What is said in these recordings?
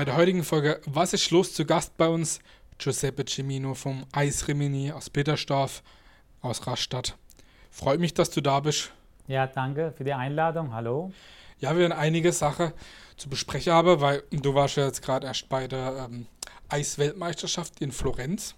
Bei der heutigen Folge Was ist los? Zu Gast bei uns Giuseppe Cimino vom Eis Rimini aus Bittersdorf aus Rastatt. Freut mich, dass du da bist. Ja, danke für die Einladung. Hallo. Ja, wir werden einige Sachen zu besprechen haben, weil du warst ja jetzt gerade erst bei der ähm, Eisweltmeisterschaft in Florenz.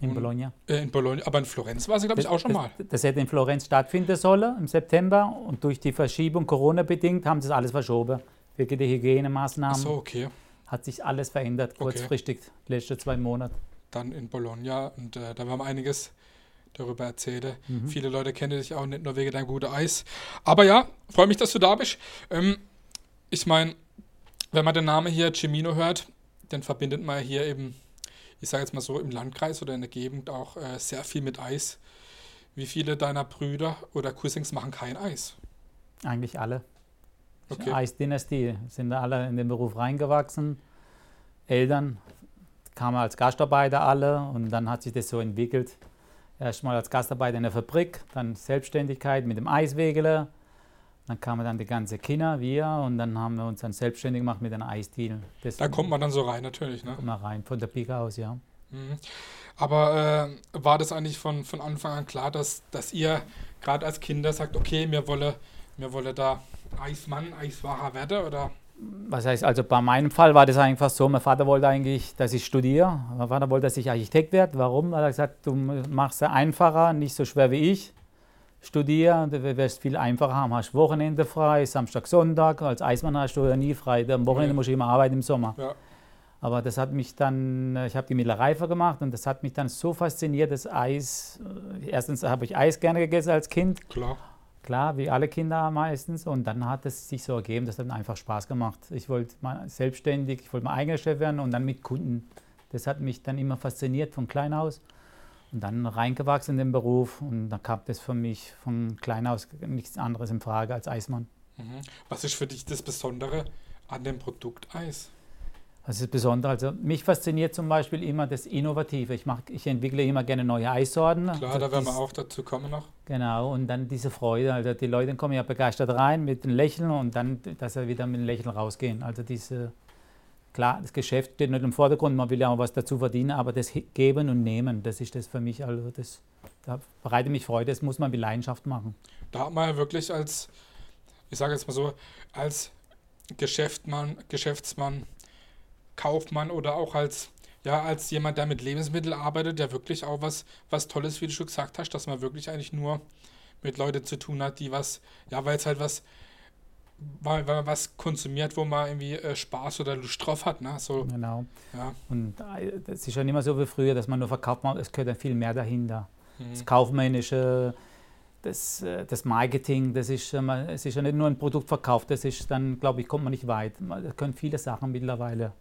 In Bologna. Äh, in Bologna. Aber in Florenz war sie, glaube ich, auch schon mal. Das, das, hätte in Florenz stattfinden sollen im September und durch die Verschiebung Corona-bedingt haben sie das alles verschoben. Wegen der Hygienemaßnahmen. Ach so, okay. Hat sich alles verändert, kurzfristig, okay. die letzten zwei Monate. Dann in Bologna und äh, da haben wir einiges darüber erzählt. Mhm. Viele Leute kennen dich auch nicht nur wegen deinem guten Eis. Aber ja, freue mich, dass du da bist. Ähm, ich meine, wenn man den Namen hier Cimino hört, dann verbindet man hier eben ich sage jetzt mal so, im Landkreis oder in der Gegend auch äh, sehr viel mit Eis. Wie viele deiner Brüder oder Cousins machen kein Eis? Eigentlich alle. Okay. Eisdynastie sind alle in den Beruf reingewachsen. Eltern kamen als Gastarbeiter alle und dann hat sich das so entwickelt. Erstmal als Gastarbeiter in der Fabrik, dann Selbstständigkeit mit dem Eiswegele. Dann kamen dann die ganzen Kinder, wir, und dann haben wir uns dann selbstständig gemacht mit einem Eisdeal. da kommt man dann so rein, natürlich. Ne? Kommt man rein, von der Pike aus, ja. Mhm. Aber äh, war das eigentlich von, von Anfang an klar, dass, dass ihr gerade als Kinder sagt, okay, wir wollen wir wolle da Eismann, Eiswacher werden, oder? Was heißt, also bei meinem Fall war das einfach so, mein Vater wollte eigentlich, dass ich studiere. Mein Vater wollte, dass ich Architekt werde. Warum? Er hat gesagt, du machst es einfacher, nicht so schwer wie ich studieren, dann wäre es viel einfacher haben. Hast Wochenende frei, Samstag, Sonntag. Als Eismann hast du ja nie frei. Am Wochenende ja. musst du immer arbeiten im Sommer. Ja. Aber das hat mich dann, ich habe die Mittelreife gemacht und das hat mich dann so fasziniert, das Eis. Äh, erstens habe ich Eis gerne gegessen als Kind. Klar. Klar, wie alle Kinder meistens. Und dann hat es sich so ergeben, das hat einfach Spaß gemacht. Ich wollte mal selbstständig, ich wollte mal eigener Chef werden und dann mit Kunden. Das hat mich dann immer fasziniert von klein aus. Und dann reingewachsen in den Beruf und da kam das für mich von klein aus nichts anderes in Frage als Eismann. Mhm. Was ist für dich das Besondere an dem Produkt Eis? Was ist besonders? Also mich fasziniert zum Beispiel immer das Innovative. Ich, mach, ich entwickle immer gerne neue Eissorten. Klar, also da werden wir auch dazu kommen noch. Genau, und dann diese Freude. Also die Leute kommen ja begeistert rein mit einem Lächeln und dann, dass sie wieder mit einem Lächeln rausgehen. Also diese Klar, das Geschäft steht nicht im Vordergrund, man will ja auch was dazu verdienen, aber das Geben und Nehmen, das ist das für mich, also das, da bereitet mich Freude, das muss man mit Leidenschaft machen. Da hat man ja wirklich als, ich sage jetzt mal so, als Geschäftsmann, Geschäftsmann, Kaufmann oder auch als, ja, als jemand, der mit Lebensmitteln arbeitet, ja wirklich auch was, was Tolles, wie du schon gesagt hast, dass man wirklich eigentlich nur mit Leuten zu tun hat, die was, ja, weil es halt was weil, weil man was konsumiert, wo man irgendwie äh, Spaß oder Lust drauf hat. Ne? So, genau. Ja. Und äh, das ist ja nicht mehr so wie früher, dass man nur verkauft, es gehört ja viel mehr dahinter. Mhm. Das Kaufmännische, das, äh, das Marketing, das ist, es ist ja nicht nur ein Produkt verkauft, das ist dann, glaube ich, kommt man nicht weit. Da können viele Sachen mittlerweile.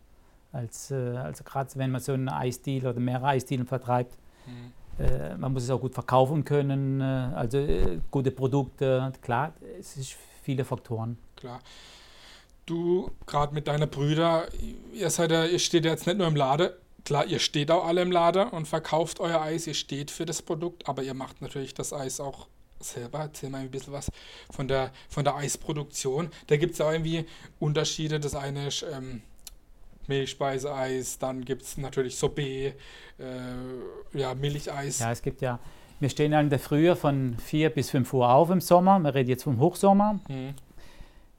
Als, also gerade wenn man so einen Eisdeal oder mehrere Eisdealen vertreibt, mhm. man muss es auch gut verkaufen können, also gute Produkte, klar, es ist viele Faktoren klar. Du, gerade mit deiner Brüder, ihr seid ja, ihr steht ja jetzt nicht nur im Lade. Klar, ihr steht auch alle im Lader und verkauft euer Eis, ihr steht für das Produkt, aber ihr macht natürlich das Eis auch selber. Erzähl mal ein bisschen was von der, von der Eisproduktion. Da gibt es ja irgendwie Unterschiede. Das eine ist ähm, Milchspeiseeis, dann gibt es natürlich Sorbet, äh, ja, Milcheis. Ja, es gibt ja, wir stehen ja in der Früh von 4 bis 5 Uhr auf im Sommer. Wir reden jetzt vom Hochsommer. Mhm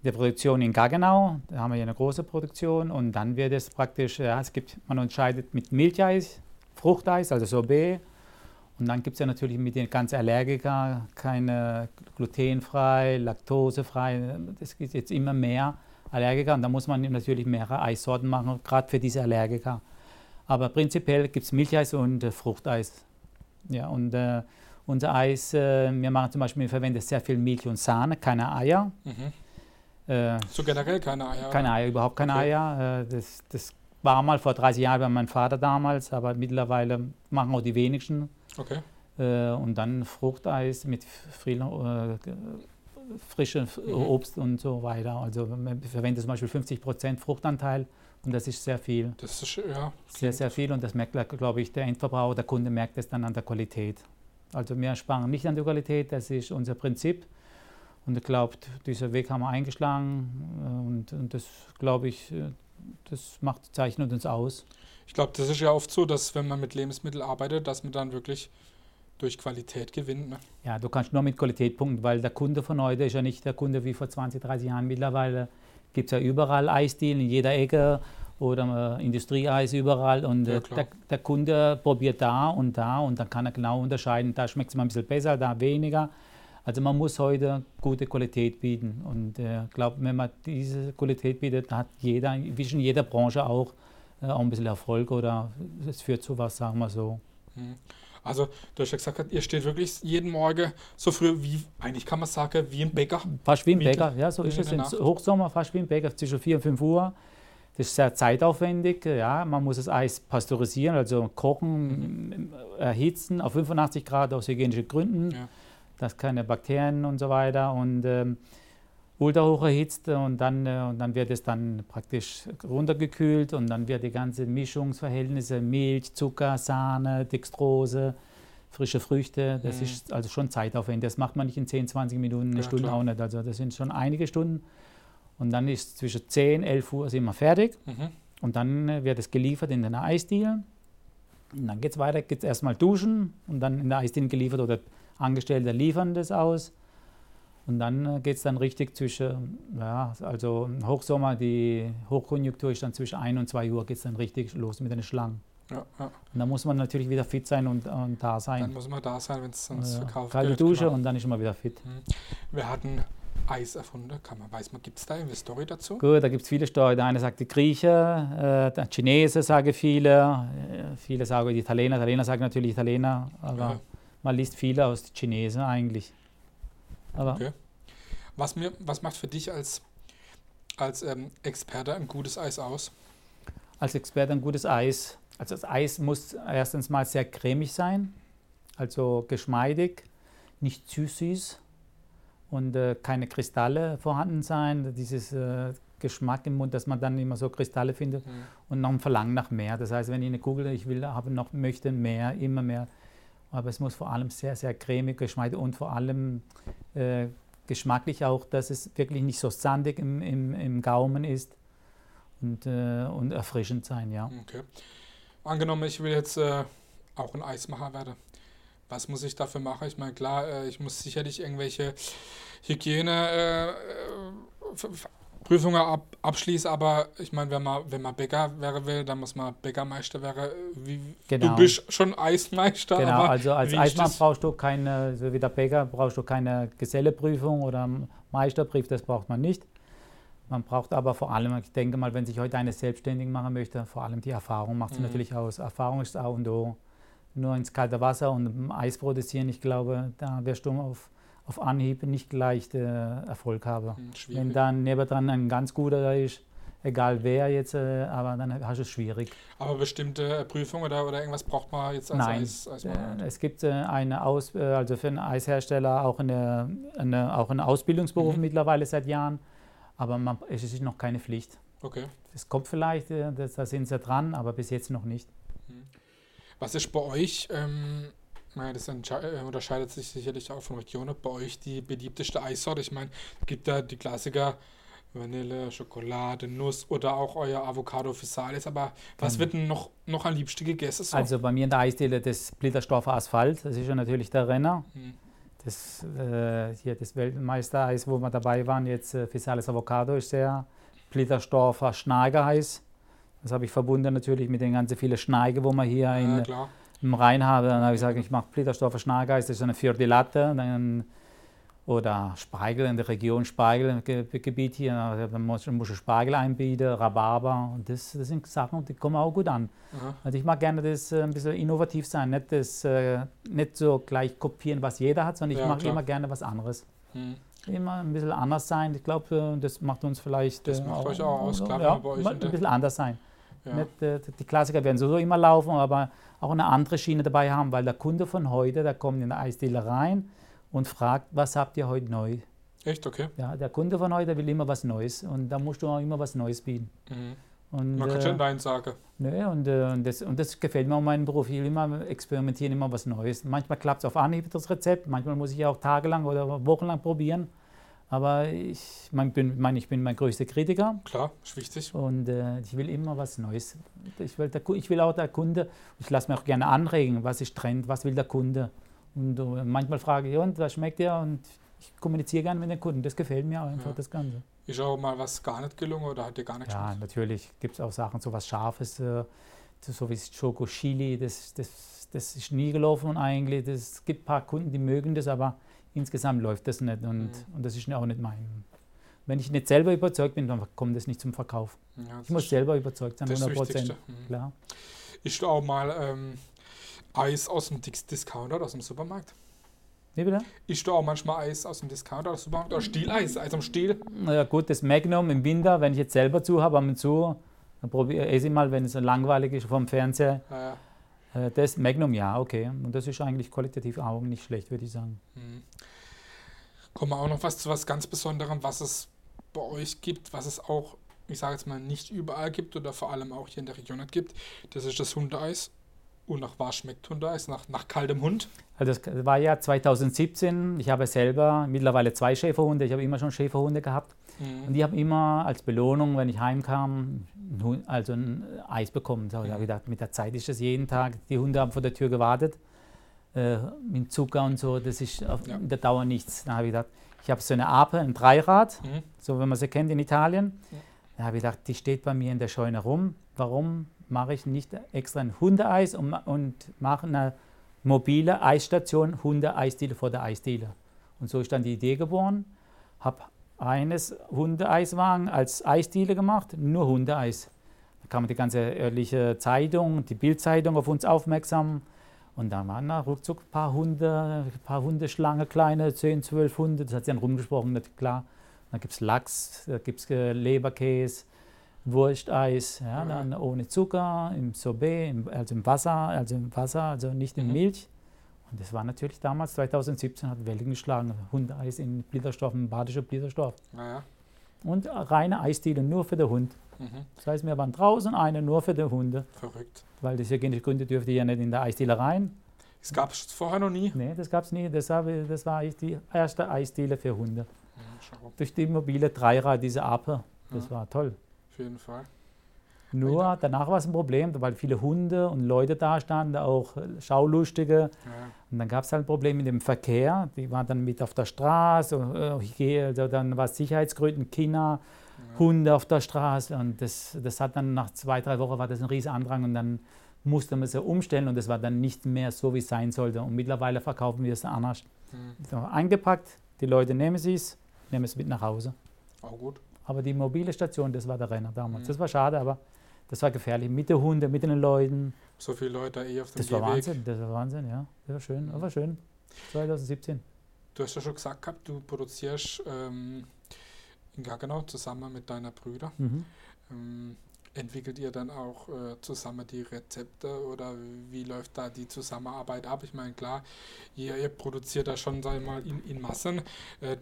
der Produktion in Gaggenau, da haben wir ja eine große Produktion und dann wird es praktisch, ja, es gibt, man unterscheidet mit Milcheis, Fruchteis, also Sorbet und dann gibt es ja natürlich mit den ganzen Allergiker keine glutenfrei, laktosefrei, es gibt jetzt immer mehr Allergiker und da muss man natürlich mehrere Eissorten machen, gerade für diese Allergiker. Aber prinzipiell gibt es Milcheis und äh, Fruchteis. Ja, und äh, unser Eis, äh, wir machen zum Beispiel, wir verwenden sehr viel Milch und Sahne, keine Eier. Mhm. Äh, so generell keine Eier? Keine Eier, überhaupt keine okay. Eier. Äh, das, das war mal vor 30 Jahren bei meinem Vater damals, aber mittlerweile machen auch die wenigsten. Okay. Äh, und dann Fruchteis mit frischem mhm. Obst und so weiter. Also man verwendet zum Beispiel 50% Fruchtanteil und das ist sehr viel. Das ist ja. Sehr, sehr viel und das merkt, glaube ich, der Endverbraucher, der Kunde merkt es dann an der Qualität. Also wir sparen nicht an der Qualität, das ist unser Prinzip. Und ich glaube, dieser Weg haben wir eingeschlagen und, und das, glaube ich, das macht, zeichnet uns aus. Ich glaube, das ist ja oft so, dass wenn man mit Lebensmitteln arbeitet, dass man dann wirklich durch Qualität gewinnt. Ne? Ja, du kannst nur mit Qualität punkten, weil der Kunde von heute ist ja nicht der Kunde wie vor 20, 30 Jahren. Mittlerweile gibt es ja überall Eisdielen in jeder Ecke oder äh, Industrieeis überall und Ja, äh, der, der Kunde probiert da und da und dann kann er genau unterscheiden, da schmeckt es mal ein bisschen besser, da weniger. Also man muss heute gute Qualität bieten und ich äh, glaube, wenn man diese Qualität bietet, hat jeder, wie schon jeder Branche auch, äh, auch ein bisschen Erfolg oder es führt zu was, sagen wir so. Mhm. Also, du hast ja gesagt, ihr steht wirklich jeden Morgen so früh wie, eigentlich kann man sagen, wie ein Bäcker. Fast wie ein Bäcker, ja, so ist es im Nacht. Hochsommer, fast wie ein Bäcker, zwischen 4 und 5 Uhr. Das ist sehr zeitaufwendig, ja. Man muss das Eis pasteurisieren, also kochen, erhitzen auf 85 Grad aus hygienischen Gründen, Ja. dass keine Bakterien und so weiter und ähm, ultrahoch erhitzt und dann, äh, und dann wird es dann praktisch runtergekühlt und dann wird die ganze Mischungsverhältnisse, Milch, Zucker, Sahne, Dextrose, frische Früchte, das Mhm. ist also schon zeitaufwendig. Das macht man nicht in 10, 20 Minuten, eine Ja, Stunde klar. auch nicht. Also das sind schon einige Stunden. Und dann ist zwischen 10, 11 Uhr sind wir fertig Mhm. und dann äh, wird es geliefert in den Eisdielen. Und dann geht es weiter, geht es erstmal duschen und dann in der Eisdiele geliefert oder Angestellte liefern das aus. Und dann geht es dann richtig zwischen, ja, also Hochsommer, die Hochkonjunktur ist dann zwischen 1 und 2 Uhr geht es dann richtig los mit den Schlangen. Ja, ja. Und dann muss man natürlich wieder fit sein und, und da Dann sein. muss man da sein, wenn es sonst Ja, verkauft kalte wird. Dusche genau. und dann ist man wieder fit. Wir hatten Eis erfunden, kann man, weiß man, gibt es da eine Story dazu? Gut, da gibt es viele Storys. Der eine sagt die Grieche, äh, der Chinese sagen viele, äh, viele sagen die Italiener, Italiener sagen natürlich Italiener, aber Ja. man liest viele aus den Chinesen eigentlich. Aber Okay. Was, mir, was macht für dich als, als ähm, Experte ein gutes Eis aus? als Experte ein gutes Eis. Also das Eis muss erstens mal sehr cremig sein, also geschmeidig, nicht zu süß und äh, keine Kristalle vorhanden sein. Dieses äh, Geschmack im Mund, dass man dann immer so Kristalle findet Mhm. und noch ein Verlangen nach mehr. Das heißt, wenn ich eine Kugel, ich will, habe noch, möchte mehr, immer mehr. Aber es muss vor allem sehr, sehr cremig, geschmeidig und vor allem äh, geschmacklich auch, dass es wirklich nicht so sandig im, im, im Gaumen ist und, äh, und erfrischend sein, ja. Okay. Angenommen, ich will jetzt äh, auch ein Eismacher werden. Was muss ich dafür machen? Ich meine, klar, äh, ich muss sicherlich irgendwelche Hygiene äh, äh, Prüfungen ab, abschließen, aber ich meine, wenn man, wenn man Bäcker wäre will, dann muss man Bäckermeister wäre. Wie, Genau. Du bist schon Eismeister, Genau, also als Eismann brauchst du keine, so wie der Bäcker, brauchst du keine Geselleprüfung oder Meisterbrief, das braucht man nicht. Man braucht aber vor allem, ich denke mal, wenn sich heute eine selbstständig machen möchte, vor allem die Erfahrung macht es Mhm. natürlich aus. Erfahrung ist auch und du nur ins kalte Wasser und Eis produzieren, ich glaube, da wirst du auf, auf Anhieb nicht gleich äh, Erfolg haben. Hm, Wenn schwierig. dann nebendran ein ganz guter ist, egal wer jetzt, äh, aber dann hast du es schwierig. Aber bestimmte Prüfungen oder, oder irgendwas braucht man jetzt als Nein, Eis, Eismacher? Äh, Es gibt äh, eine Aus, also für einen Eishersteller auch eine, eine, auch einen Ausbildungsberuf Mhm. mittlerweile seit Jahren, aber man, es ist noch keine Pflicht. Okay. Es kommt vielleicht, da sind sie dran, aber bis jetzt noch nicht. Was ist bei euch, ähm, naja, das äh, unterscheidet sich sicherlich auch von Regionen, bei euch die beliebteste Eissorte? Ich meine, es gibt da die Klassiker Vanille, Schokolade, Nuss oder auch euer Avocado Physalis, aber was Genau. wird denn noch, noch am liebsten gegessen? So? Also bei mir in der Eisdiele das Blittersdorfer Asphalt, das ist ja natürlich der Renner. Hm, Das, äh, hier das Weltmeistereis, wo wir dabei waren, jetzt äh, Fisales Avocado ist sehr Blittersdorfer Schnageeis. Das habe ich verbunden natürlich mit den ganzen vielen Schneige, wo wir hier in, ja, klar. Im Rhein habe. Dann habe ich gesagt, ich mache Blittersdorfer Schnageis, das ist eine Fior di Latte. Dann, oder Spargel in der Region Spargelgebiet hier. Dann muss, ich Spargel einbieten, Rhabarber. Und das, das sind Sachen, die kommen auch gut an. Aha. Also ich mag gerne das äh, ein bisschen innovativ sein, nicht, das, äh, nicht so gleich kopieren, was jeder hat, sondern ich Ja, mag klar. immer gerne was anderes. Hm. Immer ein bisschen anders sein. Ich glaube, äh, das macht uns vielleicht. Das äh, macht euch auch aus, klar, ja, bei euch ein bisschen anders sein. Ja. Äh, die Klassiker werden sowieso immer laufen, aber auch eine andere Schiene dabei haben, weil der Kunde von heute, der kommt in die Eisdiele rein und fragt, was habt ihr heute neu? Echt, okay. Ja, der Kunde von heute will immer was Neues und da musst du auch immer was Neues bieten. Mhm. Und, Man kann äh, schon Nein sagen. Nö, und, äh, und, das, und das gefällt mir an meinem Beruf. Ich will immer experimentieren, immer was Neues. Manchmal klappt es auf Anhieb, das Rezept. Manchmal muss ich auch tagelang oder wochenlang probieren. Aber ich mein, bin, mein, ich bin mein größter Kritiker. Klar, ist wichtig. Und äh, ich will immer was Neues. Ich will, der, ich will auch der Kunde, ich lasse mich auch gerne anregen, was ist Trend, was will der Kunde. Und uh, manchmal frage ich, und was schmeckt der? Und ich kommuniziere gerne mit den Kunden. Das gefällt mir einfach, ja. das Ganze. Ist auch mal was gar nicht gelungen oder hat dir gar nicht Ja, geschmeckt? natürlich gibt es auch Sachen, so was Scharfes, äh, so wie Choco Chili, das, das, das ist nie gelaufen eigentlich. Es gibt ein paar Kunden, die mögen das, aber insgesamt läuft das nicht und, mhm. und das ist auch nicht mein. Wenn ich nicht selber überzeugt bin, dann kommt das nicht zum Verkauf. Ja, ich muss selber überzeugt sein, 100 Prozent. Mhm. Klar. Ist auch mal ähm, Eis aus dem Discounter oder aus dem Supermarkt? Wie bitte? Isst du auch manchmal Eis aus dem Discounter oder Supermarkt oder Stieleis, Eis am Stiel? Ja gut, das Magnum im Winter, wenn ich jetzt selber zu habe, am zu, dann probiere ich mal, wenn es langweilig ist vom Fernseher. Ja, ja. Äh, das Magnum, ja, okay. Und das ist eigentlich qualitativ auch nicht schlecht, würde ich sagen. Mhm. Kommen wir auch noch was zu was ganz Besonderem, was es bei euch gibt, was es auch, ich sage jetzt mal, nicht überall gibt oder vor allem auch hier in der Region nicht gibt. Das ist das Hundeeis. Und nach was schmeckt Hundeeis? Nach, nach kaltem Hund? Also das war ja 2017. Ich habe selber mittlerweile zwei Schäferhunde. Ich habe immer schon Schäferhunde gehabt. Mhm. Und die haben immer als Belohnung, wenn ich heimkam, also ein Eis bekommen. So, mhm. ich gedacht, mit der Zeit ist das jeden Tag. Die Hunde haben vor der Tür gewartet. Äh, mit Zucker und so, das ist auf ja. der Dauer nichts. Dann habe ich gedacht, ich habe so eine Ape, ein Dreirad, mhm. so wie man sie kennt in Italien. Mhm. Da habe ich gedacht, die steht bei mir in der Scheune rum. Warum mache ich nicht extra ein Hundeeis und, und mache eine mobile Eisstation, Hunde-Eisdiele vor der Eisdiele? Und so ist dann die Idee geboren. Habe eines Hundeeiswagen als Eisdiele gemacht, nur Hundeeis. Da kam die ganze örtliche Zeitung, die Bildzeitung auf uns aufmerksam. Und dann waren da ruckzuck ein paar Hunde, ein paar Hundeschlange, kleine, 10, 12 Hunde. Das hat sich dann rumgesprochen, nicht klar. Dann gibt es Lachs, da gibt es äh, Leberkäse, Wursteis, ja, dann ohne Zucker, im Sorbet, also im Wasser, also im Wasser, also nicht in mhm. Und das war natürlich damals, 2017, hat Wellen geschlagen. Hundeeis in Blittersdorf, ein badischer Blittersdorf. Ja. Und reine Eisdiele nur für den Hund. Mhm. Das heißt, wir waren draußen, eine nur für die Hunde. Verrückt. Weil das hygienische Gründe dürfte ja nicht in der Eisdiele rein. Das gab es vorher noch nie? Nee, das gab es nie. Das war, das war die erste Eisdiele für Hunde. Ja, Durch die mobile Dreirad, diese Ape. Das ja. war toll. Auf jeden Fall. Nur danach war es ein Problem, weil viele Hunde und Leute da standen, auch Schaulustige. Ja. Und dann gab es halt ein Problem mit dem Verkehr. Die waren dann mit auf der Straße, äh, also dann war es Sicherheitsgründen, Kinder, ja. Hunde auf der Straße. Und das, das hat dann nach zwei, drei Wochen war das ein riesiger Andrang und dann musste man sie umstellen und das war dann nicht mehr so, wie es sein sollte. Und mittlerweile verkaufen wir es anders. Mhm. So, eingepackt, die Leute nehmen es, nehmen es mit nach Hause. Auch gut. Aber die mobile Station, das war der Renner damals. Mhm. Das war schade, aber das war gefährlich. Mit den Hunden, mit den Leuten. So viele Leute eh auf dem Das Gehweg. war Wahnsinn, das war Wahnsinn, ja. Das war schön, das war schön. 2017. Du hast ja schon gesagt gehabt, du produzierst ähm, in Gaggenau zusammen mit deiner Brüder. Mhm. Ähm, entwickelt ihr dann auch äh, zusammen die Rezepte oder wie läuft da die Zusammenarbeit ab? Ich meine, klar, ihr, ihr produziert da schon, sag ich mal, in, in Massen, äh,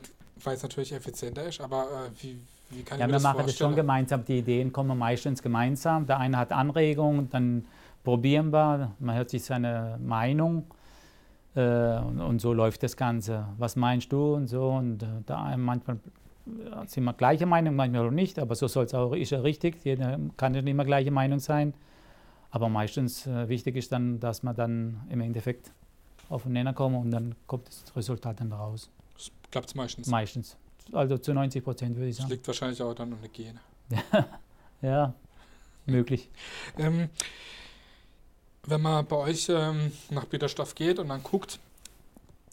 weil es natürlich effizienter ist, aber äh, wie, wie kann ja, ich mir das machen das schon gemeinsam. Die Ideen kommen meistens gemeinsam. Der eine hat Anregungen, dann probieren wir, man hört sich seine Meinung äh, und, und, so läuft das Ganze. Was meinst du und so und äh, da manchmal sind wir gleiche Meinung, manchmal auch nicht, aber so soll es auch, ist ja richtig. Jeder kann nicht immer gleiche Meinung sein. Aber meistens äh, wichtig ist dann, dass man dann im Endeffekt auf den Nenner kommen und dann kommt das Resultat dann raus. Klappt es meistens? Meistens also zu 90 Prozent würde ich sagen. Das liegt wahrscheinlich auch dann an der Gene. ja, möglich. Ähm, wenn man bei euch ähm, nach Bitterstoff geht und dann guckt,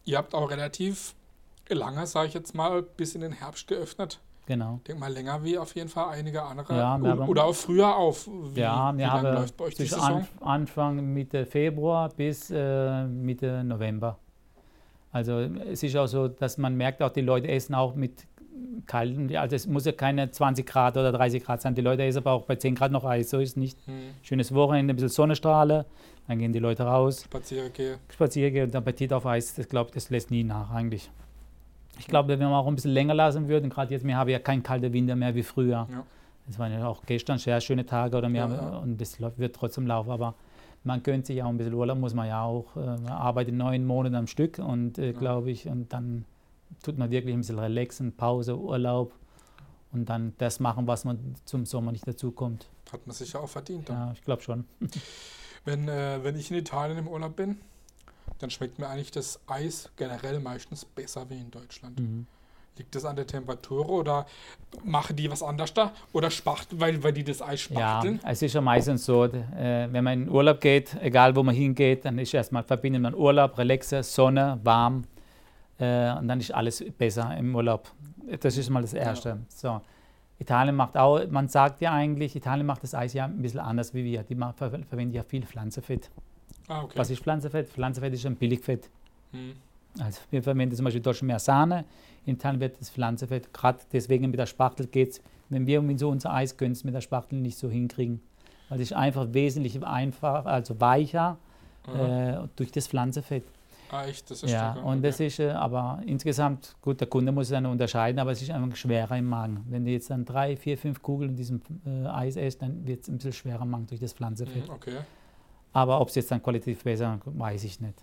ihr habt auch relativ lange, sage ich jetzt mal, bis in den Herbst geöffnet. Genau. Ich denke mal länger wie auf jeden Fall einige andere. Ja, oder, oder auch früher auf. Wie, ja, wir wie haben läuft bei euch die Saison? Anfang Mitte Februar bis äh, Mitte November. Also es ist auch so, dass man merkt, auch die Leute essen auch mit kalten, also es muss ja keine 20 Grad oder 30 Grad sein, die Leute essen aber auch bei 10 Grad noch Eis, so ist es nicht. Hm. Schönes Wochenende, ein bisschen Sonnenstrahle, dann gehen die Leute raus. Spazieren gehen und Appetit auf Eis, das glaube das lässt nie nach eigentlich. Ich glaube, wenn wir auch ein bisschen länger lassen würden, gerade jetzt, wir haben ja keinen kalten Winter mehr wie früher. Ja. Das waren ja auch gestern sehr schöne Tage oder mehr, ja, ja. und das wird trotzdem laufen, aber man gönnt sich auch ein bisschen Urlaub, muss man ja auch. Äh, man arbeitet neun Monate am Stück und äh, glaube ich, und dann tut man wirklich ein bisschen relaxen, Pause, Urlaub und dann das machen, was man zum Sommer nicht dazu kommt. Hat man sich ja auch verdient. Dann. Ja, ich glaube schon. Wenn, äh, wenn ich in Italien im Urlaub bin, dann schmeckt mir eigentlich das Eis generell meistens besser wie in Deutschland. Mhm. Liegt das an der Temperatur oder machen die was anders da? Oder spachteln, weil, weil die das Eis Ja, spachteln? es ist ja meistens so, äh, wenn man in Urlaub geht, egal wo man hingeht, dann ist erstmal verbindet man Urlaub, Relaxe, Sonne, warm äh, und dann ist alles besser im Urlaub. Das ist mal das Erste. So. Italien macht auch, man sagt ja eigentlich, Italien macht das Eis ja ein bisschen anders wie wir. Die macht, ver verwenden ja viel Pflanzenfett. Ah, okay. Was ist Pflanzenfett? Pflanzenfett ist ein Billigfett. Hm. Also wir verwenden zum Beispiel in Deutschland mehr Sahne, in Italien wird das Pflanzenfett, gerade deswegen mit der Spachtel geht es, wenn wir irgendwie so unser Eis gönnen, mit der Spachtel nicht so hinkriegen. Weil es ist einfach wesentlich einfach, also weicher Aha. äh, durch das Pflanzenfett. ah, echt? Das ist Ja, stark, und okay. das ist äh, aber insgesamt, gut, der Kunde muss es dann unterscheiden, aber es ist einfach schwerer im Magen. Wenn du jetzt dann drei, vier, fünf Kugeln in diesem äh, Eis isst, dann wird es ein bisschen schwerer im Magen durch das Pflanzenfett. Hm, okay. Aber ob es jetzt dann qualitativ besser, weiß ich nicht.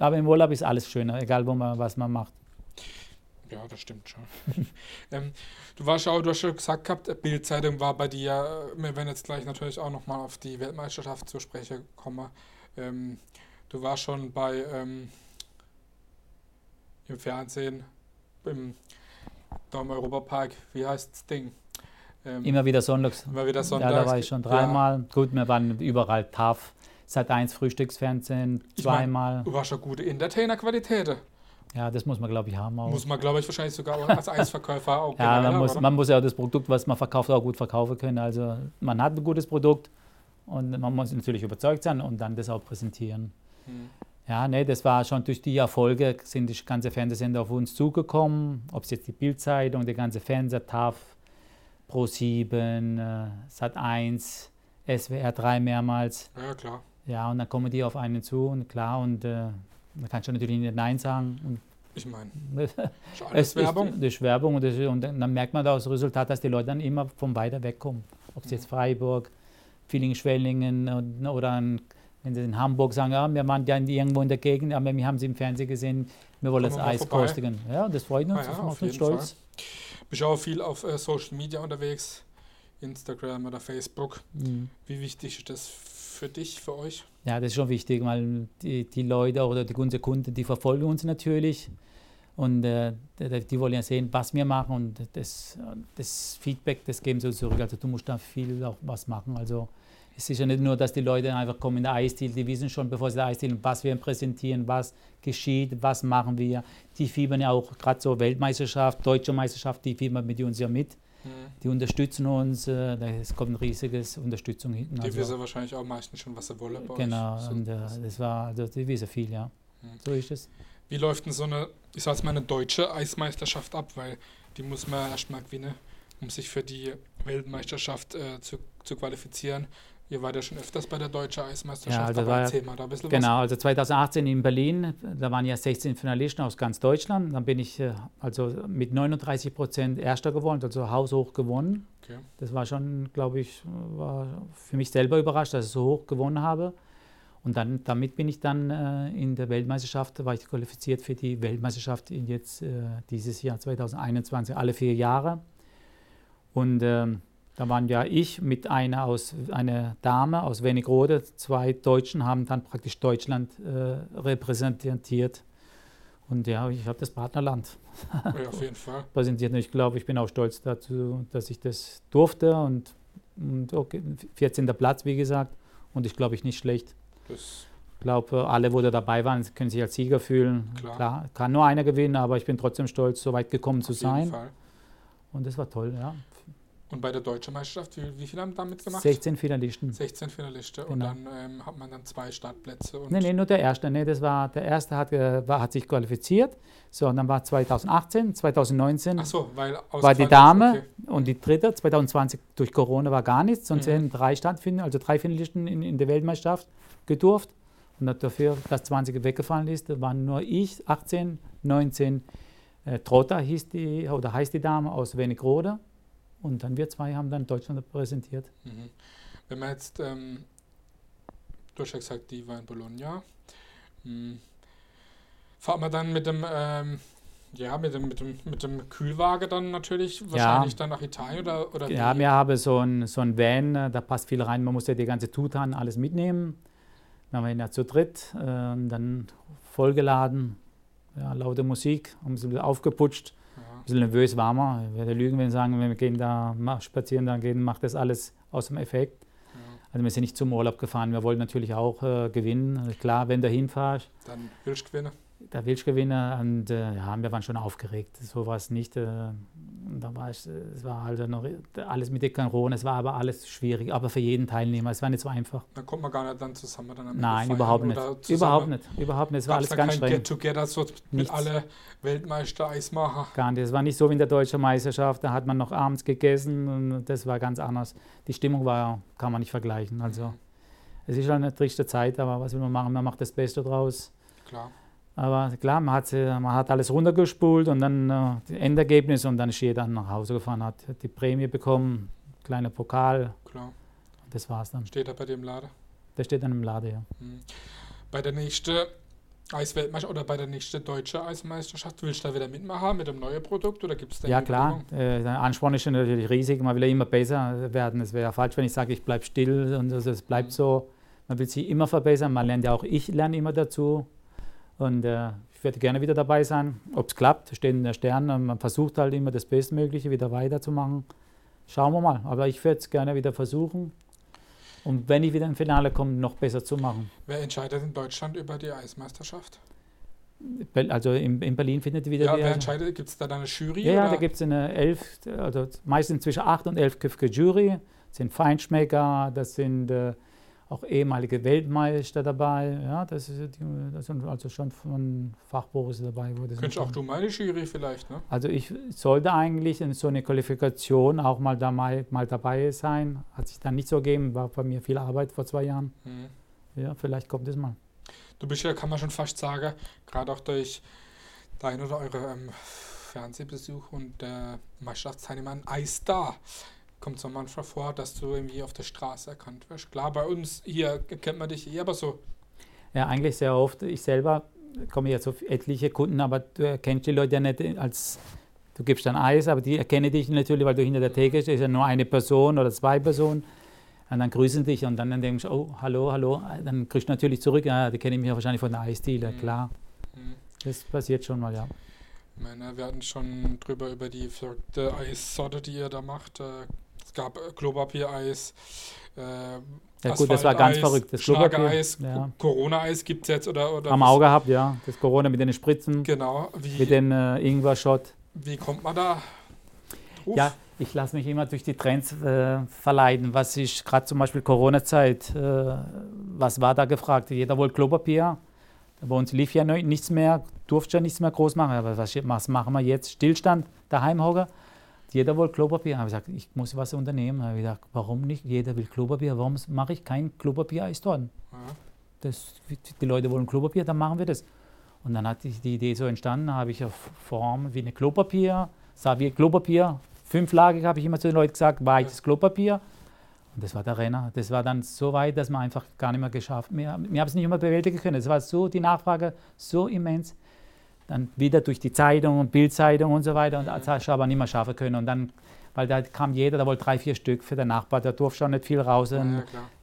Aber im Urlaub ist alles schöner, egal wo man was man macht. Ja, das stimmt schon. ähm, du warst ja auch, du hast schon gesagt gehabt, Bildzeitung war bei dir, äh, wir werden jetzt gleich natürlich auch nochmal auf die Weltmeisterschaft zu sprechen kommen. Ähm, du warst schon bei ähm, im Fernsehen, im da im Europapark, wie heißt das Ding? Ähm, Immer wieder sonntags. immer wieder Ja, Sonntags. da war ich schon dreimal. Gut, wir waren überall TAF. Seit 1 Frühstücksfernsehen, Ich mein, zweimal. Du warst schon gute Entertainer-Qualität. Ja, das muss man, glaube ich, haben auch. Muss man, glaube ich, wahrscheinlich sogar als Eisverkäufer auch ja, man muss, man muss ja auch das Produkt, was man verkauft, auch gut verkaufen können. Also man hat ein gutes Produkt und man muss natürlich überzeugt sein und dann das auch präsentieren. Hm. Ja, nee, das war schon durch die Erfolge, sind die ganze Fernsehsender auf uns zugekommen. Ob es jetzt die Bildzeitung, der ganze Fernseher, TAF, Pro7, äh, Sat1, SWR 3 mehrmals. Ja, klar. Ja, und dann kommen die auf einen zu und klar, und äh, man kann schon natürlich nicht Nein sagen. Und Ich meine, es ist Werbung. Das ist Werbung und, das und dann merkt man da das Resultat, dass die Leute dann immer von weiter weg kommen. Ob es jetzt Freiburg, Villingen-Schwellingen und- oder ein, wenn sie in Hamburg sagen, ja, wir waren ja irgendwo in der Gegend, aber wir haben sie im Fernsehen gesehen, wir wollen Kommen das Eis vorbei. kostigen. Ja, das freut uns, Ah ja, das macht uns stolz. Bist auch viel auf äh, Social Media unterwegs, Instagram oder Facebook. Mhm. Wie wichtig ist das für dich, für euch? Ja, das ist schon wichtig, weil die, die Leute oder die, unsere Kunden, die verfolgen uns natürlich und äh, die, wollen ja sehen, was wir machen und das, das Feedback, das geben sie zurück. Also du musst da viel auch was machen. Also es ist ja nicht nur, dass die Leute einfach kommen in der Eisdiele, die wissen schon, bevor sie da Eisdiele, was wir präsentieren, was geschieht, was machen wir. Die fiebern ja auch gerade so Weltmeisterschaft, deutsche Meisterschaft, die fiebern mit uns ja mit. Hm. Die unterstützen uns, äh, es kommt eine riesige Unterstützung hinten. Die also- wissen wahrscheinlich auch meistens schon, was sie wollen bei Genau, euch. So, und äh, das war, also die wissen viel, ja. Mhm. So ist es. Wie läuft denn so eine, ich sag's mal, eine deutsche Eismeisterschaft ab? Weil die muss man erstmal gewinnen, um sich für die Weltmeisterschaft äh, zu, zu qualifizieren. Ihr wart ja schon öfters bei der deutschen Eismeisterschaft, Ja, das aber erzähl mal da ein bisschen Genau, also 2018 in Berlin, da waren ja 16 Finalisten aus ganz Deutschland. Dann bin ich äh, also mit 39 Prozent Erster geworden, also haushoch gewonnen. was. Okay. Das war schon, glaube ich, war für mich selber überrascht, dass ich so hoch gewonnen habe. Und dann, damit bin ich dann äh, in der Weltmeisterschaft, war ich qualifiziert für die Weltmeisterschaft in jetzt äh, dieses Jahr 2021, alle vier Jahre. Und ähm, da waren ja ich mit einer aus eine Dame aus Wernigerode, zwei Deutschen haben dann praktisch Deutschland äh, repräsentiert. Und ja, ich habe das Partnerland Ja, auf jeden Fall. präsentiert. Und ich glaube, ich bin auch stolz dazu, dass ich das durfte. Und, und okay, 14. Platz, wie gesagt. Und ich glaube, ich nicht schlecht. Das, Ich glaube, alle, wo da dabei waren, können sich als Sieger fühlen. Klar. kann nur einer gewinnen, aber ich bin trotzdem stolz, so weit gekommen zu auf jeden sein. Fall. Und das war toll, ja. Und bei der deutschen Meisterschaft, wie, wie viele haben damit gemacht? 16 Finalisten. 16 Finalisten und Genau. dann ähm, hat man dann zwei Startplätze. Und Nee, nee, nur der erste. Nee, das war, der erste hat, äh, war, hat sich qualifiziert. So, und dann war 2018, 2019 Ach so, war die 2000 Dame okay. und die dritte. 2020 durch Corona war gar nichts. Sonst Mhm. hätten drei Stattfinden, also drei Finalisten in, in der Weltmeisterschaft gedurft. Und dafür, dass 20 weggefallen ist, waren nur ich, 18, 19. Äh, Trotta hieß die, oder heißt die Dame aus Wernigerode. Und dann wir zwei haben dann Deutschland repräsentiert. Mhm. Wenn man jetzt, ähm, du hast ja gesagt, die war in Bologna. Hm. Fahrt man dann mit dem, ähm, Ja, mit dem, mit dem, mit dem Kühlwagen dann natürlich wahrscheinlich dann nach Italien oder, oder Ja, wir haben so ein, so ein Van, äh, da passt viel rein. Man muss ja die ganze Tutan alles mitnehmen. Dann haben wir ihn ja zu dritt, äh, dann vollgeladen, ja, laute Musik, haben sie ein bisschen aufgeputscht, Ja. Ein bisschen nervös war man. Ich werde lügen, wenn wir sagen, wenn wir gehen da spazieren, dann gehen, macht das alles aus dem Effekt. Also wir sind nicht zum Urlaub gefahren, wir wollten natürlich auch äh, gewinnen. Klar, wenn du hinfährst, Dann willst du gewinnen. Da willst du gewinnen und äh, ja, wir waren schon aufgeregt. So war es nicht. Äh, da war ich, äh, es war halt noch alles mit der Corona, es war aber alles schwierig, aber für jeden Teilnehmer, es war nicht so einfach. Dann kommt man gar nicht dann zusammen. Dann Nein, überhaupt nicht. Überhaupt nicht, überhaupt nicht. Es war alles da ganz streng. Get-Together so mit Nichts. alle Weltmeister Eismacher. Gar nicht. Es war nicht so wie in der deutschen Meisterschaft, da hat man noch abends gegessen und das war ganz anders. Die Stimmung war, kann man nicht vergleichen. Also es ist schon eine triste Zeit, aber was will man machen? Man macht das Beste draus. Klar. Aber klar, man hat, man hat alles runtergespult und dann äh, das Endergebnis und dann ist jeder nach Hause gefahren, hat die Prämie bekommen, kleiner Pokal, Klar. das war's dann. Steht da bei dem Laden. Der steht dann im Laden, ja. Hm. Bei der nächsten Eisweltmeisterschaft oder bei der nächsten deutschen Eismeisterschaft willst du da wieder mitmachen mit dem neuen Produkt oder gibt es da Ja klar, äh, der Ansporn ist natürlich riesig, man will ja immer besser werden. Es wäre ja falsch, wenn ich sage, ich bleibe still und es bleibt Mhm. so. Man will sich immer verbessern, man lernt ja auch, ich lerne immer dazu. Und äh, ich werde gerne wieder dabei sein. Ob es klappt, steht in der Sterne. Man versucht halt immer das Bestmögliche wieder weiterzumachen. Schauen wir mal. Aber ich werde es gerne wieder versuchen. Und wenn ich wieder im Finale komme, noch besser zu machen. Wer entscheidet in Deutschland über die Eismeisterschaft? Also in, in Berlin findet wieder Ja, die. wer entscheidet? Gibt es da dann eine Jury? Ja, ja, da gibt es eine elf, also meistens zwischen acht und elf köpfige Jury. Das sind Feinschmecker, das sind äh, auch ehemalige Weltmeister dabei. Ja, das, ist, die- das sind also schon von Fachberufe dabei. Wo das Könntest auch du meine Jury vielleicht, ne? Also ich sollte eigentlich in so eine Qualifikation auch mal, da mal, mal dabei sein. Hat sich dann nicht so gegeben, war bei mir viel Arbeit vor zwei Jahren. Hm. Ja, vielleicht kommt es mal. Du bist ja, kann man schon fast sagen, gerade auch durch dein oder eure ähm, Fernsehbesuch und der Meisterschaftsteilnehmer ein Eisstar. Kommt es auch manchmal vor, dass du irgendwie auf der Straße erkannt wirst. Klar, bei uns hier kennt man dich eh, aber so. Ja, eigentlich sehr oft. Ich selber komme jetzt auf etliche Kunden, aber du erkennst die Leute ja nicht als, du gibst dann Eis, aber die erkennen dich natürlich, weil du hinter der Theke stehst, ist ja nur eine Person oder zwei Personen. Und dann grüßen dich und dann, denkst du, oh, hallo, hallo. Dann kriegst du natürlich zurück, ja, die kennen mich ja wahrscheinlich von der Eisdiele, Mhm. klar. Hm. Das passiert schon mal, ja. Ich meine, wir hatten schon drüber über die verrückte Eissorte, die ihr da macht. Es gab äh, Klopapier-Eis. Äh, Ja gut, das war ganz verrückt. Das Schlagereis, ja. Corona-Eis gibt es jetzt oder, oder Am Auge gehabt, ja. Das Corona mit den Spritzen, Genau. Wie, mit den äh, Ingwer-Shot. wie kommt man da? drauf? Ja, ich lasse mich immer durch die Trends äh, verleiten. Was ich gerade zum Beispiel Corona-Zeit, äh, was war da gefragt? Jeder wollte Klopapier. Bei uns lief ja nichts mehr, durfte ja nichts mehr groß machen. Aber was, was machen wir jetzt? Stillstand, daheim hocken. Jeder wollte Klopapier. Da habe ich gesagt, ich muss was unternehmen. Habe ich gesagt, warum nicht? Jeder will Klopapier. Warum mache ich kein Klopapier-Eistorten? Ja. Das, die Leute wollen Klopapier, dann machen wir das. Und dann hat die, die Idee so entstanden, da habe ich eine Form wie eine Klopapier, sah wie Klopapier, fünflagig habe ich immer zu den Leuten gesagt, weiches Klopapier. Und das war der Renner. Das war dann so weit, dass man einfach gar nicht mehr geschafft Wir, wir haben es nicht immer bewältigen können. Es war so, die Nachfrage so immens. Dann wieder durch die Zeitung und Bildzeitung und so weiter. Und das hast du aber nicht mehr schaffen können. Und dann, weil da kam jeder, da wollte drei, vier Stück für den Nachbar, da durfte schon nicht viel raus. Ja,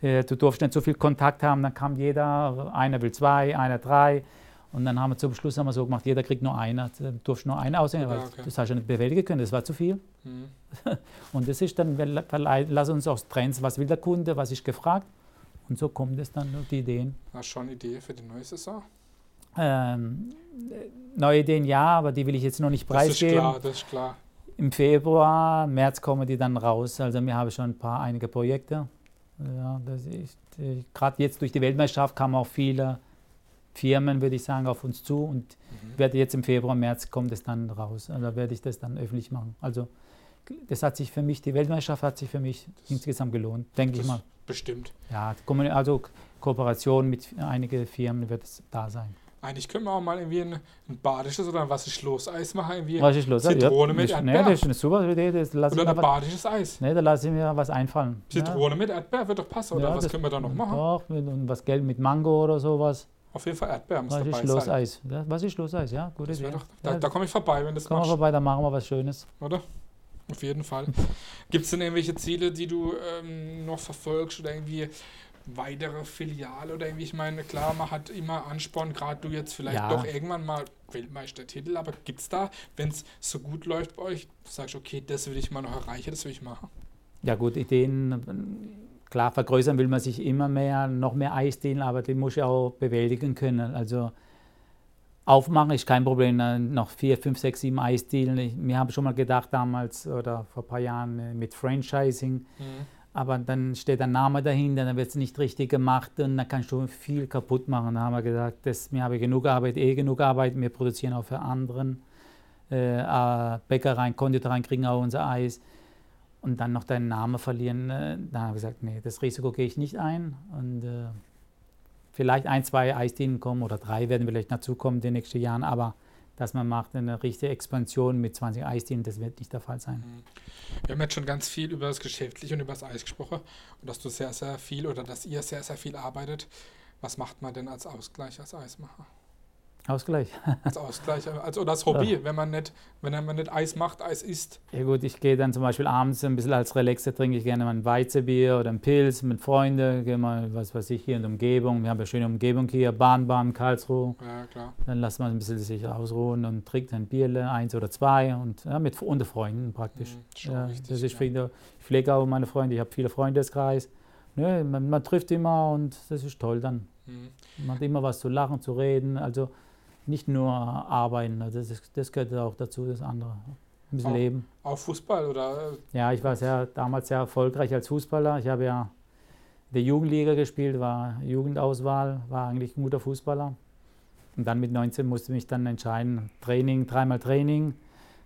ja, äh, du durfst nicht so viel Kontakt haben, dann kam jeder, einer will zwei, einer drei. Und dann haben wir zum Schluss haben wir so gemacht, jeder kriegt nur einer, du durfst nur einen aussehen, Ja, okay. das hast du nicht bewältigen können, das war zu viel. Hm. Und das ist dann, wir lass uns aus Trends, was will der Kunde, was ist gefragt. Und so kommt es dann, die Ideen. Hast du schon eine Idee für die neue Saison? Ähm, äh, neue Ideen ja, aber die will ich jetzt noch nicht Das ist preisgeben. klar, das ist klar. Im Februar, März kommen die dann raus. Also wir haben schon ein paar einige Projekte. Ja, das ist äh, gerade jetzt durch die Weltmeisterschaft kamen auch viele Firmen, würde ich sagen, auf uns zu und Mhm. werde jetzt im Februar, März kommt es dann raus. Also werde ich das dann öffentlich machen. Also das hat sich für mich, die Weltmeisterschaft hat sich für mich insgesamt gelohnt, denke ich Das mal. bestimmt. Ja, also Kooperation mit einigen Firmen wird es da sein. Eigentlich können wir auch mal irgendwie ein, ein badisches oder ein Was ist los Eis machen. Irgendwie. Was ist los? Zitrone mit das, nee, Erdbeer. das ist eine super Idee. Das lasse Oder ich, ein badisches Eis. nee, da lasse ich mir was einfallen. Ja. Zitrone mit Erdbeer wird doch passen. Oder Ja, was können wir da noch machen? Doch, mit, und was Gelb mit Mango oder sowas. Auf jeden Fall Erdbeer muss Was dabei ist los sein. Eis? Ja, Was ist los Eis? Ja, gute Idee. doch, da Ja, da komme ich vorbei, wenn das wir machst, vorbei, dann machen wir was Schönes. oder? Auf jeden Fall. Gibt es denn irgendwelche Ziele, die du ähm, noch verfolgst oder irgendwie weitere Filiale oder irgendwie, ich meine, klar, man hat immer Ansporn, gerade du jetzt vielleicht Ja. doch irgendwann mal Weltmeistertitel, aber gibt es da, wenn es so gut läuft bei euch, du sagst, okay, das will ich mal noch erreichen, das will ich machen. Ja gut, Ideen, klar, vergrößern will man sich immer mehr, noch mehr Eisdielen, aber die muss ich auch bewältigen können. Also aufmachen ist kein Problem, noch vier, fünf, sechs, sieben Eisdielen. Ich, wir haben schon mal gedacht damals oder vor ein paar Jahren äh, mit Franchising, aber dann steht ein Name dahinter, dann wird es nicht richtig gemacht und dann kannst du viel kaputt machen. Da haben wir gesagt, das, wir haben genug Arbeit, eh genug Arbeit, wir produzieren auch für anderen. Äh, äh, Bäckereien, Konditoreien kriegen auch unser Eis und dann noch deinen Namen verlieren, äh, da habe ich gesagt, nee, das Risiko gehe ich nicht ein. Und äh, vielleicht ein, zwei Eisdielen kommen oder drei werden vielleicht dazukommen in den nächsten Jahren, aber dass man macht eine richtige Expansion mit 20 Eisdielen, das wird nicht der Fall sein. Wir haben jetzt schon ganz viel über das Geschäftliche und über das Eis gesprochen und dass du sehr, sehr viel oder dass ihr sehr, sehr viel arbeitet. Was macht man denn als Ausgleich als Eismacher? Ausgleich. Als Ausgleich, als, oder als Hobby, wenn man nicht, wenn man nicht Eis macht, Eis isst. Ja gut, ich gehe dann zum Beispiel abends ein bisschen als Relaxer, trinke ich gerne mal ein Weizenbier oder ein Pilz mit Freunden, gehe mal, was weiß ich, hier in der Umgebung. Wir haben eine schöne Umgebung hier, Bahnbahn, Karlsruhe. Ja, klar. Dann lässt man ein bisschen sich ausruhen und trinkt ein Bierle, eins oder zwei und ja, mit unter Freunden praktisch. Mhm, Ja, richtig, das ist ja. ich pflege auch meine Freunde, ich habe viele Freundeskreis. Ne, man, man trifft immer und das ist toll dann. Mhm. Man hat immer was zu lachen, zu reden. Also nicht nur arbeiten, also das, das gehört auch dazu, das andere. Ein bisschen Auch. leben. Auch Fußball oder Ja, ich war sehr, damals sehr erfolgreich als Fußballer. Ich habe ja in der Jugendliga gespielt, war Jugendauswahl, war eigentlich ein guter Fußballer. Und dann mit 19 musste ich mich dann entscheiden, Training, dreimal Training,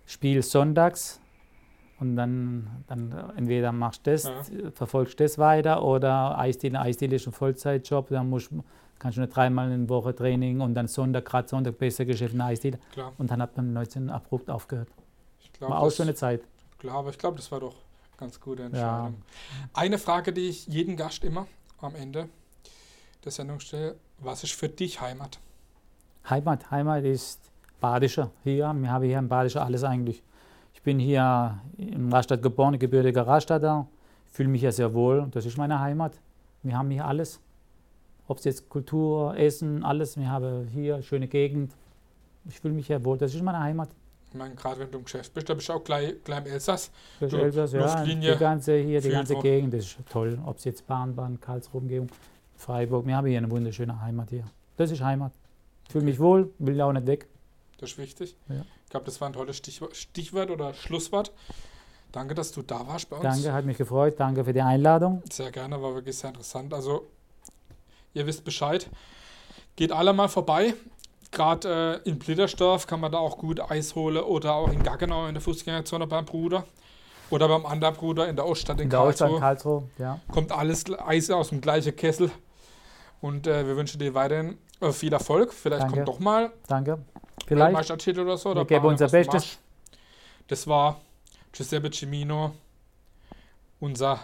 Spiel sonntags. Und dann, dann entweder machst du das, Ja. verfolgst das weiter oder Eisdiele, Eisdiele ist ein Vollzeitjob, dann musst, kannst du nicht dreimal in der Woche Training und dann Sonntag, gerade Sonntag, besser Geschäft in der Eisdiele. klar. Und dann hat man 19 abrupt aufgehört. Ich glaube, War auch schon eine Zeit. klar, aber ich glaube, das war doch eine ganz gute Ja. Entscheidung. Eine Frage, die ich jedem Gast immer am Ende der Sendung stelle: Was ist für dich Heimat? Heimat, Heimat ist Badischer. Hier, wir haben hier in Badischer alles eigentlich. Ich bin hier in Rastatt geboren, gebürtiger Rastatter. Fühle mich ja sehr wohl. Das ist meine Heimat. Wir haben hier alles. Ob es jetzt Kultur, Essen, alles. Wir haben hier eine schöne Gegend. Ich fühle mich hier wohl. Das ist meine Heimat. Ich meine, gerade wenn du im Geschäft bist, da bist du auch gleich, gleich im Elsass. Das ist Elsass, ja. Die ganze hier, die ganze Gegend, das ist toll. Ob es jetzt Bahnbahn, Karlsruhe Umgebung, Freiburg. Wir haben hier eine wunderschöne Heimat hier. Das ist Heimat. Ich fühle mich wohl, will auch nicht weg. Das ist wichtig. Ja. Ich glaube, das war ein tolles Stichwort, Stichwort oder Schlusswort. Danke, dass du da warst bei uns. Danke, hat mich gefreut. Danke für die Einladung. Sehr gerne, war wirklich sehr interessant. Also, ihr wisst Bescheid. Geht alle mal vorbei. Gerade äh, in Blittersdorf kann man da auch gut Eis holen oder auch in Gaggenau in der Fußgängerzone beim Bruder. Oder beim anderen Bruder in der Oststadt in, In der Oststadt Karlsruhe. Karlsruhe, ja. Kommt alles Eis aus dem gleichen Kessel. Und äh, wir wünschen dir weiterhin äh, viel Erfolg. Vielleicht Danke. kommt doch mal Danke. Vielleicht. Meistertitel oder so. Wir oder geben Bahn, unser Bestes. machst. Das war Giuseppe Cimino, unser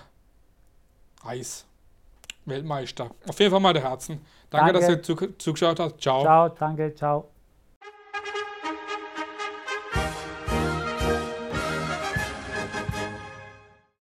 Eis-Weltmeister. Auf jeden Fall mal der Herzen. Danke, Danke. dass ihr zu, zugeschaut habt. Ciao. Ciao, danke, ciao.